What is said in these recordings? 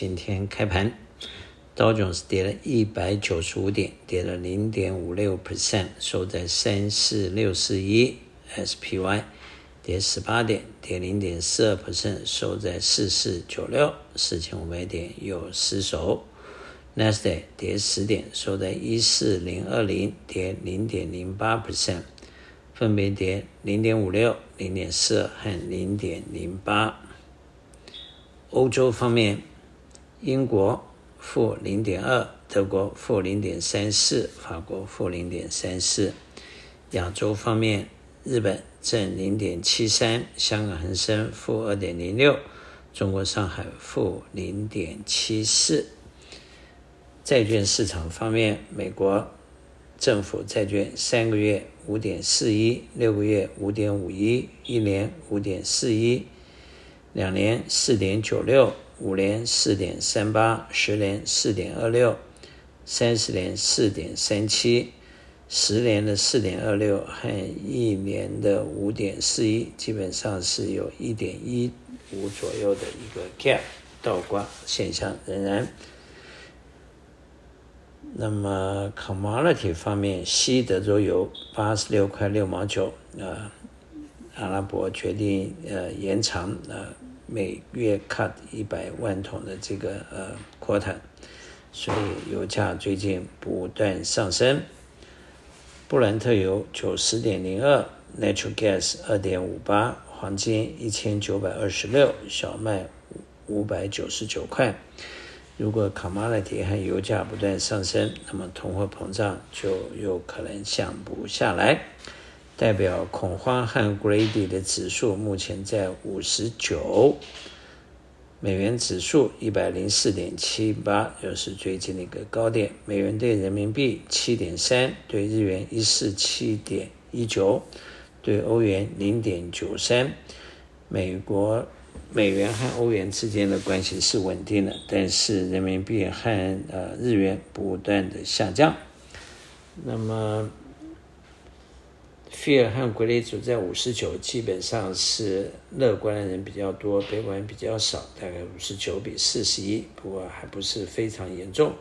今天开盘，道琼斯跌了一百九十五点，跌了零点五六 percent，收在三四六四一；SPY 跌十八点，跌零点四二 percent，收在四四九六，四千五百点有失守。Nasdaq 跌十点，收在一四零二零，跌零点零八 percent，分别跌零点五六、零点四二和零点零八。欧洲方面，英国负零点二，德国负零点三四，法国负零点三四。亚洲方面，日本正零点七三，香港恒生负二点零六，中国上海负零点七四。债券市场方面，美国政府债券三个月五点四一，六个月五点五一，一年五点四一。两年四点九六，五年四点三八，十年四点二六，三十年四点三七，十年的四点二六和一年的五点四一，基本上是有一点一五左右的一个 gap 倒挂现象仍然。那么 commodity 方面，西德州油八十六块六毛九，啊。阿拉伯决定呃延长呃每月 cut 一百万桶的这个呃 quota，所以油价最近不断上升。布兰特油九十点零二，natural gas 二点五八，黄金一千九百二十六，小麦五百九十九块。如果 commodity 和油价不断上升，那么通货膨胀就有可能降不下来。代表恐慌和 greedy 的指数目前在五十九，美元指数一百零四点七八，又是最近的一个高点。美元兑人民币七点三，兑日元一四七点一九，兑欧元零点九三。美国美元和欧元之间的关系是稳定的，但是人民币和呃日元不断的下降。那么。Fear 和归类组在五十九，基本上是乐观的人比较多，悲观比较少，大概五十九比四十一，不过还不是非常严重。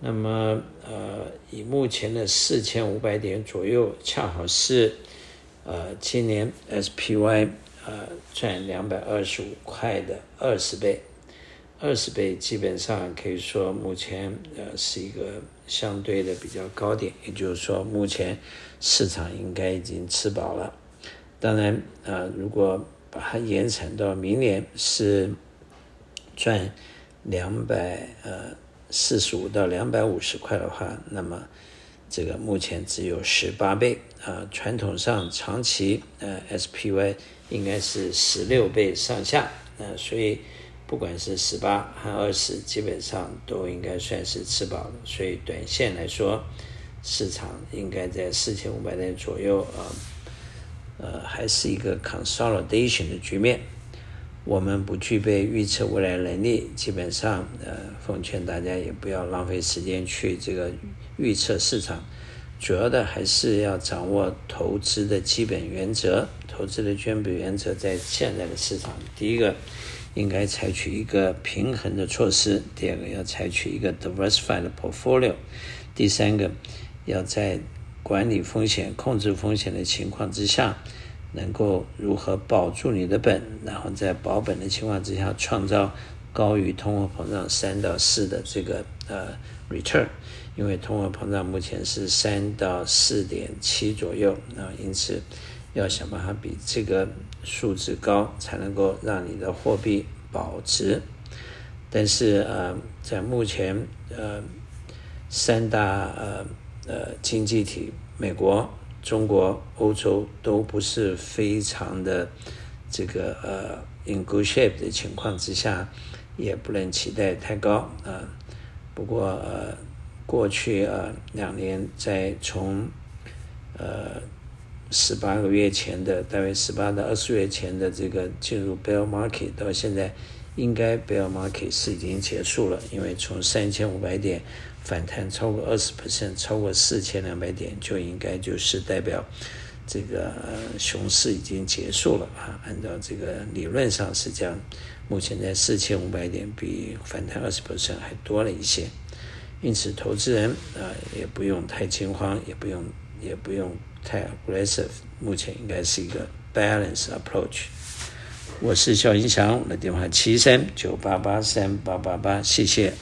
那么，呃，以目前的四千五百点左右，恰好是呃今年 SPY 呃赚两百二十五块的二十倍。二十倍基本上可以说，目前呃是一个相对的比较高点，也就是说，目前市场应该已经吃饱了。当然啊、如果把它延长到明年是赚两百呃四十五到两百五十块的话，那么这个目前只有十八倍啊、传统上长期呃 SPY 应该是十六倍上下，呃，所以。不管是十八和二十，基本上都应该算是吃饱了，所以短线来说，市场应该在四千五百点左右啊，呃，还是一个 consolidation 的局面。我们不具备预测未来能力，基本上呃，奉劝大家也不要浪费时间去这个预测市场，主要的还是要掌握投资的基本原则。投资的基本原则在现在的市场，第一个。应该采取一个平衡的措施。第二个，要采取一个 diversified portfolio。第三个，要在管理风险、控制风险的情况之下，能够如何保住你的本，然后在保本的情况之下，创造高于通货膨胀三到四的这个呃 return。因为通货膨胀目前是三到四点七左右，那因此。要想办法比这个数字高，才能够让你的货币保值。但是呃，在目前呃三大呃呃经济体，美国、中国、欧洲都不是非常的这个呃 in good shape 的情况之下，也不能期待太高啊，呃。不过呃，过去呃两年在从呃。十八个月前的，大约十八到二十月前的这个进入 bear market，到现在应该 bear market 是已经结束了，因为从三千五百点反弹超过二十 percent，超过四千两百点就应该就是代表这个熊市已经结束了啊。按照这个理论上是这样，目前在四千五百点，比反弹二十 percent 还多了一些。因此，投资人啊也不用太惊慌，也不用也不用太 aggressive。目前应该是一个 balance approach。我是肖英祥，我的电话七三九八八三八八八，谢谢。